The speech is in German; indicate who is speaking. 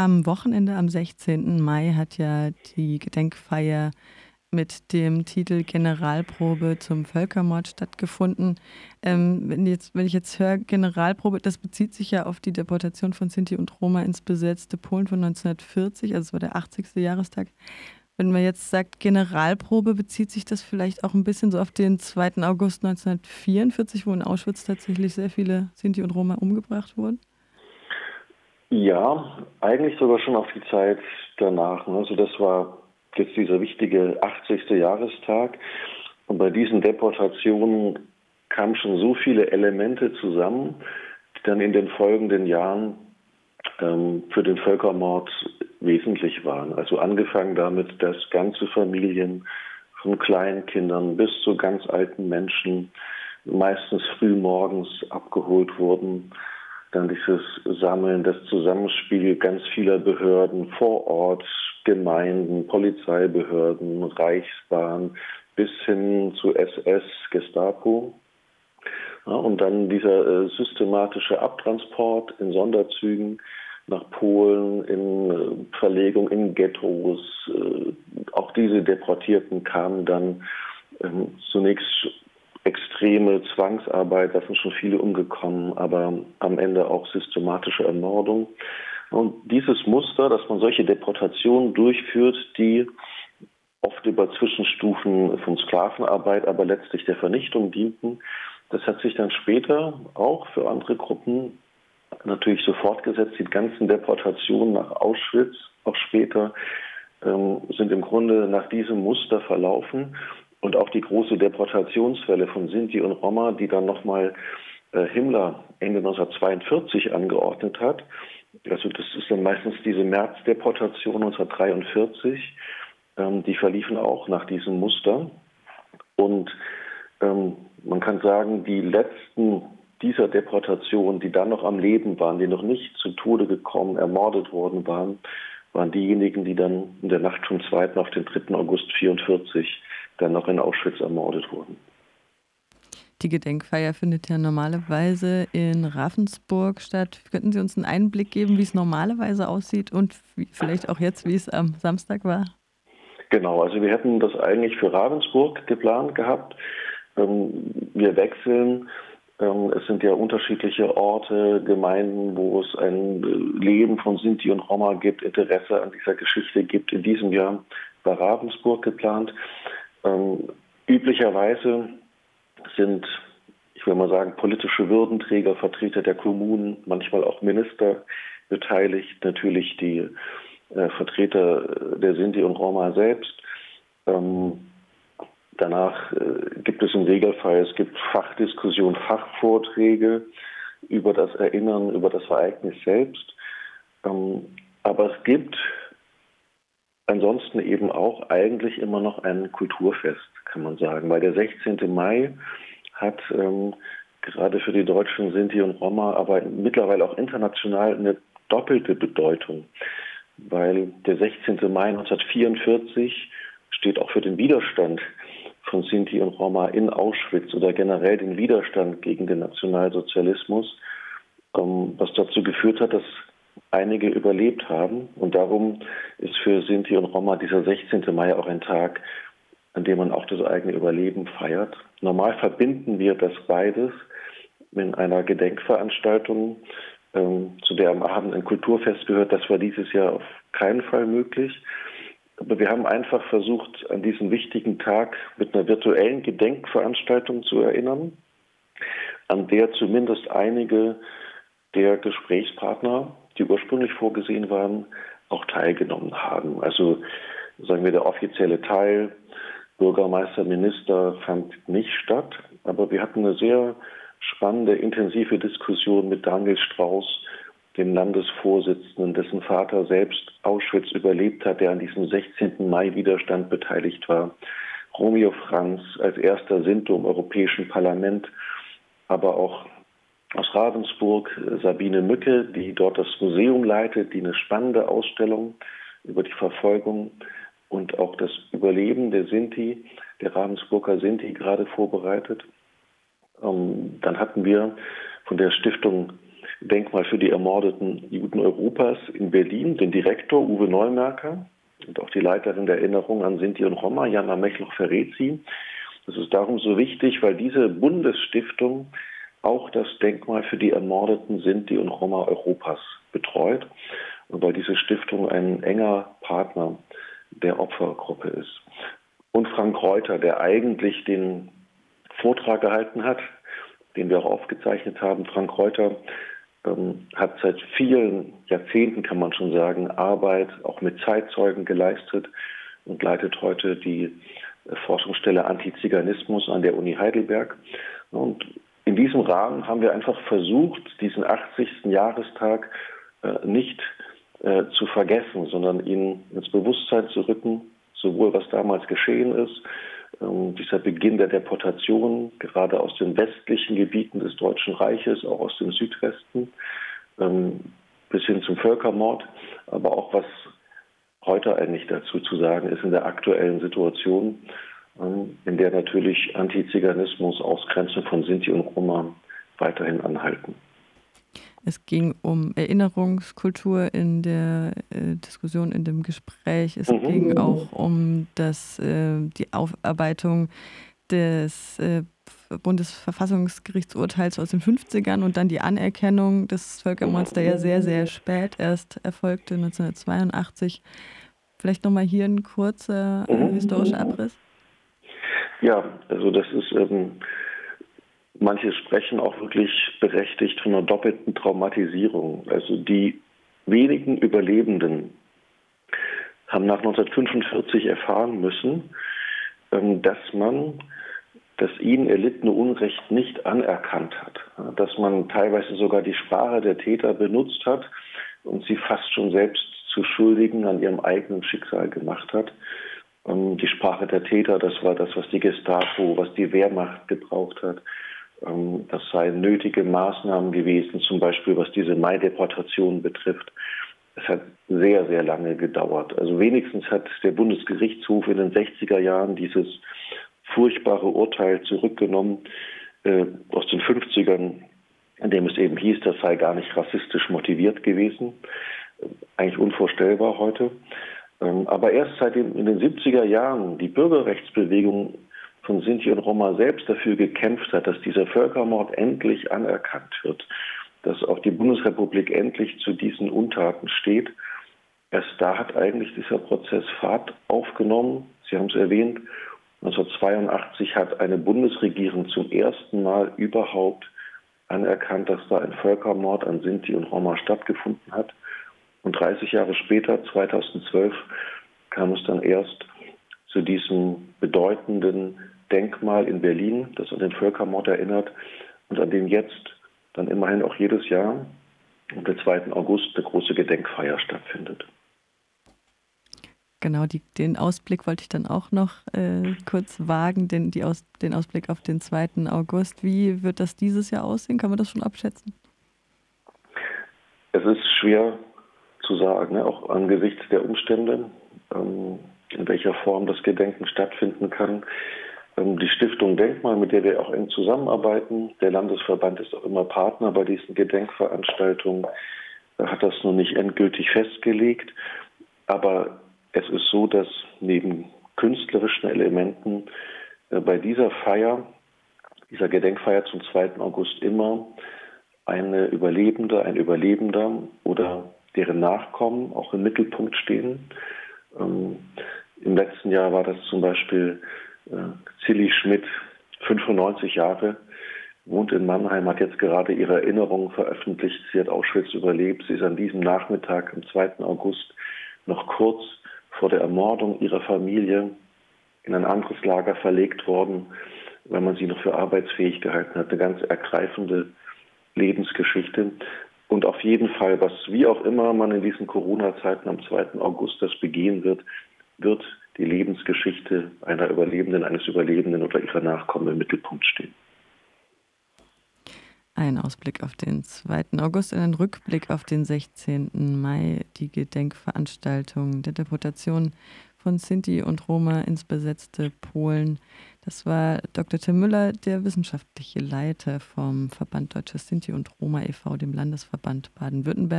Speaker 1: Am Wochenende, am 16. Mai, hat ja die Gedenkfeier mit dem Titel Generalprobe zum Völkermord stattgefunden. Ähm, wenn, jetzt, wenn ich jetzt höre, Generalprobe, das bezieht sich ja auf die Deportation von Sinti und Roma ins besetzte Polen von 1940, also es war der 80. Jahrestag. Wenn man jetzt sagt Generalprobe, bezieht sich das vielleicht auch ein bisschen so auf den 2. August 1944, wo in Auschwitz tatsächlich sehr viele Sinti und Roma umgebracht wurden?
Speaker 2: Ja, eigentlich sogar schon auf die Zeit danach. Also das war jetzt dieser wichtige 80. Jahrestag. Und bei diesen Deportationen kamen schon so viele Elemente zusammen, die dann in den folgenden Jahren ähm, für den Völkermord wesentlich waren. Also angefangen damit, dass ganze Familien von Kleinkindern bis zu ganz alten Menschen meistens früh morgens abgeholt wurden. Dann dieses Sammeln, das Zusammenspiel ganz vieler Behörden vor Ort, Gemeinden, Polizeibehörden, Reichsbahn bis hin zu SS, Gestapo. Ja, und dann dieser äh, systematische Abtransport in Sonderzügen nach Polen, in äh, Verlegung in Ghettos. Äh, auch diese Deportierten kamen dann ähm, zunächst extreme Zwangsarbeit, da sind schon viele umgekommen, aber am Ende auch systematische Ermordung. Und dieses Muster, dass man solche Deportationen durchführt, die oft über Zwischenstufen von Sklavenarbeit, aber letztlich der Vernichtung dienten, das hat sich dann später auch für andere Gruppen natürlich so fortgesetzt. Die ganzen Deportationen nach Auschwitz, auch später, ähm, sind im Grunde nach diesem Muster verlaufen. Und auch die große Deportationswelle von Sinti und Roma, die dann nochmal äh, Himmler Ende 1942 angeordnet hat, also das ist dann meistens diese Märzdeportation 1943, ähm, die verliefen auch nach diesem Muster. Und ähm, man kann sagen, die letzten dieser Deportation, die dann noch am Leben waren, die noch nicht zu Tode gekommen, ermordet worden waren, waren diejenigen, die dann in der Nacht vom 2. auf den 3. August 1944 dann noch in Auschwitz ermordet wurden.
Speaker 1: Die Gedenkfeier findet ja normalerweise in Ravensburg statt. Könnten Sie uns einen Einblick geben, wie es normalerweise aussieht und wie, vielleicht auch jetzt, wie es am Samstag war?
Speaker 2: Genau, also wir hätten das eigentlich für Ravensburg geplant gehabt. Ähm, wir wechseln. Ähm, es sind ja unterschiedliche Orte, Gemeinden, wo es ein Leben von Sinti und Roma gibt, Interesse an dieser Geschichte gibt. In diesem Jahr war Ravensburg geplant. Ähm, üblicherweise sind, ich will mal sagen, politische Würdenträger, Vertreter der Kommunen, manchmal auch Minister beteiligt, natürlich die äh, Vertreter der Sinti und Roma selbst. Ähm, danach äh, gibt es im Regelfall, es gibt Fachdiskussionen, Fachvorträge über das Erinnern, über das Ereignis selbst. Ähm, aber es gibt ansonsten eben auch eigentlich immer noch ein Kulturfest, kann man sagen, weil der 16. Mai hat ähm, gerade für die Deutschen, Sinti und Roma, aber mittlerweile auch international eine doppelte Bedeutung, weil der 16. Mai 1944 steht auch für den Widerstand von Sinti und Roma in Auschwitz oder generell den Widerstand gegen den Nationalsozialismus, ähm, was dazu geführt hat, dass einige überlebt haben. Und darum ist für Sinti und Roma dieser 16. Mai auch ein Tag, an dem man auch das eigene Überleben feiert. Normal verbinden wir das beides in einer Gedenkveranstaltung, ähm, zu der am Abend ein Kulturfest gehört. Das war dieses Jahr auf keinen Fall möglich. Aber wir haben einfach versucht, an diesen wichtigen Tag mit einer virtuellen Gedenkveranstaltung zu erinnern, an der zumindest einige der Gesprächspartner die ursprünglich vorgesehen waren, auch teilgenommen haben. Also sagen wir, der offizielle Teil, Bürgermeister, Minister, fand nicht statt. Aber wir hatten eine sehr spannende, intensive Diskussion mit Daniel Strauß, dem Landesvorsitzenden, dessen Vater selbst Auschwitz überlebt hat, der an diesem 16. Mai-Widerstand beteiligt war. Romeo Franz als erster Sinto im Europäischen Parlament, aber auch aus Ravensburg, äh, Sabine Mücke, die dort das Museum leitet, die eine spannende Ausstellung über die Verfolgung und auch das Überleben der Sinti, der Ravensburger Sinti gerade vorbereitet. Ähm, dann hatten wir von der Stiftung Denkmal für die ermordeten Juden Europas in Berlin, den Direktor Uwe Neumerker und auch die Leiterin der Erinnerung an Sinti und Roma, Jana Mechloch-Ferrezi. Das ist darum so wichtig, weil diese Bundesstiftung auch das Denkmal für die ermordeten Sinti und Roma Europas betreut weil diese Stiftung ein enger Partner der Opfergruppe ist. Und Frank Reuter, der eigentlich den Vortrag gehalten hat, den wir auch aufgezeichnet haben. Frank Reuter ähm, hat seit vielen Jahrzehnten, kann man schon sagen, Arbeit auch mit Zeitzeugen geleistet und leitet heute die Forschungsstelle Antiziganismus an der Uni Heidelberg. Und in diesem Rahmen haben wir einfach versucht, diesen 80. Jahrestag äh, nicht äh, zu vergessen, sondern ihn ins Bewusstsein zu rücken, sowohl was damals geschehen ist, ähm, dieser Beginn der Deportation, gerade aus den westlichen Gebieten des Deutschen Reiches, auch aus dem Südwesten, ähm, bis hin zum Völkermord, aber auch was heute eigentlich dazu zu sagen ist in der aktuellen Situation, in der natürlich Antiziganismus, Ausgrenzung von Sinti und Roma weiterhin anhalten.
Speaker 1: Es ging um Erinnerungskultur in der äh, Diskussion, in dem Gespräch. Es mhm. ging auch um das, äh, die Aufarbeitung des äh, Bundesverfassungsgerichtsurteils aus den 50ern und dann die Anerkennung des Völkermords, der ja sehr, sehr spät erst erfolgte, 1982. Vielleicht nochmal hier ein kurzer äh, mhm. historischer Abriss.
Speaker 2: Ja, also das ist ähm, Manche sprechen auch wirklich berechtigt von einer doppelten Traumatisierung. Also die wenigen Überlebenden haben nach 1945 erfahren müssen, ähm, dass man das ihnen erlittene Unrecht nicht anerkannt hat, dass man teilweise sogar die Sprache der Täter benutzt hat und sie fast schon selbst zu Schuldigen an ihrem eigenen Schicksal gemacht hat. Ähm, die Sprache der Täter, das war das, was die Gestapo, was die Wehrmacht gebraucht hat. Ähm, das seien nötige Maßnahmen gewesen, zum Beispiel was diese Mai-Deportation betrifft. Es hat sehr, sehr lange gedauert. Also wenigstens hat der Bundesgerichtshof in den 60er Jahren dieses furchtbare Urteil zurückgenommen äh, aus den 50ern, in dem es eben hieß, das sei gar nicht rassistisch motiviert gewesen. Eigentlich unvorstellbar heute. Ähm, aber erst seit in den 70er Jahren die Bürgerrechtsbewegung von Sinti und Roma selbst dafür gekämpft hat, dass dieser Völkermord endlich anerkannt wird, dass auch die Bundesrepublik endlich zu diesen Untaten steht. Erst da hat eigentlich dieser Prozess Fahrt aufgenommen. Sie haben es erwähnt, 1982 hat eine Bundesregierung zum ersten Mal überhaupt anerkannt, dass da ein Völkermord an Sinti und Roma stattgefunden hat. Und 30 Jahre später, 2012, kam es dann erst zu diesem bedeutenden Denkmal in Berlin, das an den Völkermord erinnert und an dem jetzt dann immerhin auch jedes Jahr am 2. August eine große Gedenkfeier stattfindet.
Speaker 1: Genau, die, den Ausblick wollte ich dann auch noch äh, kurz wagen, den, Aus, den Ausblick auf den 2. August. Wie wird das dieses Jahr aussehen? Kann man das schon abschätzen?
Speaker 2: Es ist schwer zu sagen, ne? auch angesichts der Umstände, ähm, in welcher Form das Gedenken stattfinden kann. Ähm, die Stiftung Denkmal, mit der wir auch eng zusammenarbeiten, der Landesverband ist auch immer Partner bei diesen Gedenkveranstaltungen, hat das noch nicht endgültig festgelegt. Aber es ist so, dass neben künstlerischen Elementen äh, bei dieser Feier, dieser Gedenkfeier zum 2. August immer eine Überlebende, ein Überlebender oder deren Nachkommen auch im Mittelpunkt stehen. Ähm, Im letzten Jahr war das zum Beispiel Zilli Schmidt, 95 Jahre, wohnt in Mannheim, hat jetzt gerade ihre Erinnerungen veröffentlicht. Sie hat Auschwitz überlebt. Sie ist an diesem Nachmittag, am 2. August, noch kurz vor der Ermordung ihrer Familie in ein anderes Lager verlegt worden, weil man sie noch für arbeitsfähig gehalten hat. Eine ganz ergreifende Lebensgeschichte. Und auf jeden Fall, was wie auch immer man in diesen Corona-Zeiten am 2. August das begehen wird, wird die Lebensgeschichte einer Überlebenden, eines Überlebenden oder ihrer Nachkommen im Mittelpunkt stehen.
Speaker 1: Ein Ausblick auf den 2. August, ein Rückblick auf den 16. Mai, die Gedenkveranstaltung der Deportation von Sinti und Roma ins besetzte Polen. Das war Dr. Tim Müller, der wissenschaftliche Leiter vom Verband Deutscher Sinti und Roma e.V., dem Landesverband Baden-Württemberg.